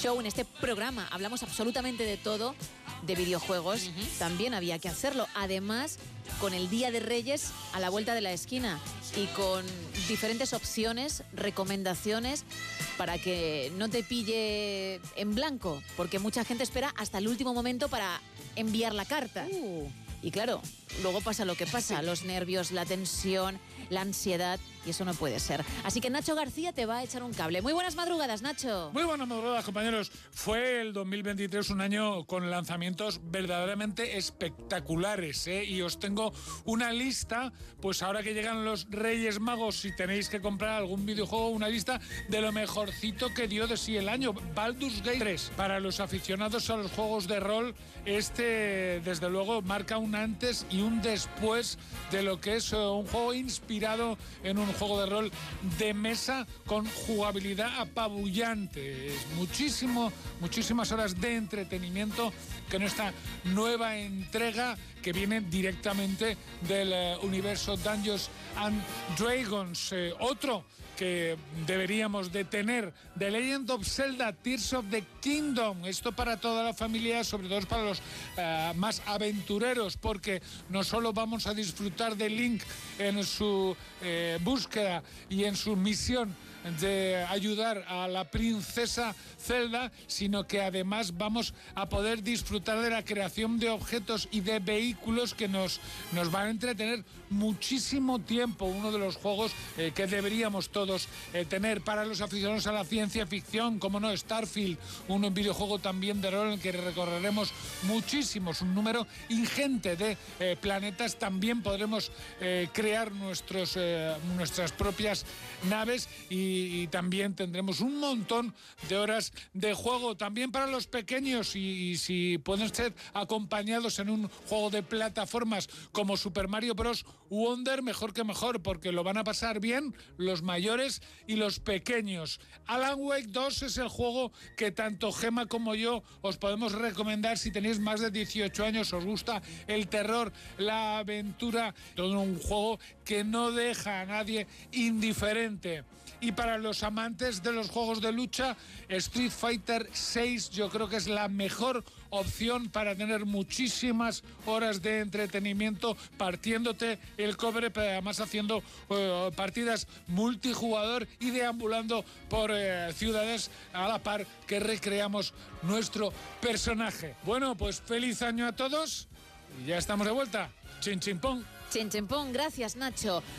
show, en este programa, hablamos absolutamente de todo, de videojuegos, también había que hacerlo. Además, con el Día de Reyes a la vuelta de la esquina y con diferentes opciones, recomendaciones para que no te pille en blanco, porque mucha gente espera hasta el último momento para enviar la carta. Uh. Y claro, luego pasa lo que pasa, los nervios, la tensión, la ansiedad, y eso no puede ser. Así que Nacho García te va a echar un cable. Muy buenas madrugadas, Nacho. Muy buenas madrugadas, compañeros. Fue el 2023 un año con lanzamientos verdaderamente espectaculares, ¿eh? Y os tengo una lista, pues ahora que llegan los Reyes Magos, si tenéis que comprar algún videojuego, una lista de lo mejorcito que dio de sí el año. Baldur's Gate 3. Para los aficionados a los juegos de rol, este, desde luego, marca un antes y un después de lo que es eh, un juego inspirado en un juego de rol de mesa con jugabilidad apabullante. Es muchísimo, muchísimas horas de entretenimiento que en esta nueva entrega que viene directamente del eh, universo Dungeons and Dragons. Eh, otro que deberíamos de tener, The Legend of Zelda, Tears of the Kingdom. Esto para toda la familia, sobre todo para los más aventureros, porque no solo vamos a disfrutar de Link en su eh, búsqueda y en su misión de ayudar a la princesa Zelda, sino que además vamos a poder disfrutar de la creación de objetos y de vehículos que nos, nos van a entretener muchísimo tiempo. Uno de los juegos eh, que deberíamos todos eh, tener para los aficionados a la ciencia ficción, como no, Starfield, un videojuego también de rol en el que recorreremos muchísimos, un número ingente de eh, planetas. También podremos crear nuestros, nuestras propias naves y, y también tendremos un montón de horas de juego también para los pequeños y, si pueden ser acompañados en un juego de plataformas como Super Mario Bros. Wonder, mejor que mejor, porque lo van a pasar bien los mayores y los pequeños. Alan Wake 2 es el juego que tanto Gema como yo os podemos recomendar si tenéis más de 18 años, os gusta el terror, la aventura, todo un juego que no deja a nadie indiferente. Para los amantes de los juegos de lucha, Street Fighter 6 yo creo que es la mejor opción para tener muchísimas horas de entretenimiento partiéndote el cobre, pero además haciendo uh, partidas multijugador y deambulando por uh, ciudades a la par que recreamos nuestro personaje. Bueno, pues feliz año a todos y ya estamos de vuelta. Chin chin pong. Chin chin pong, gracias Nacho.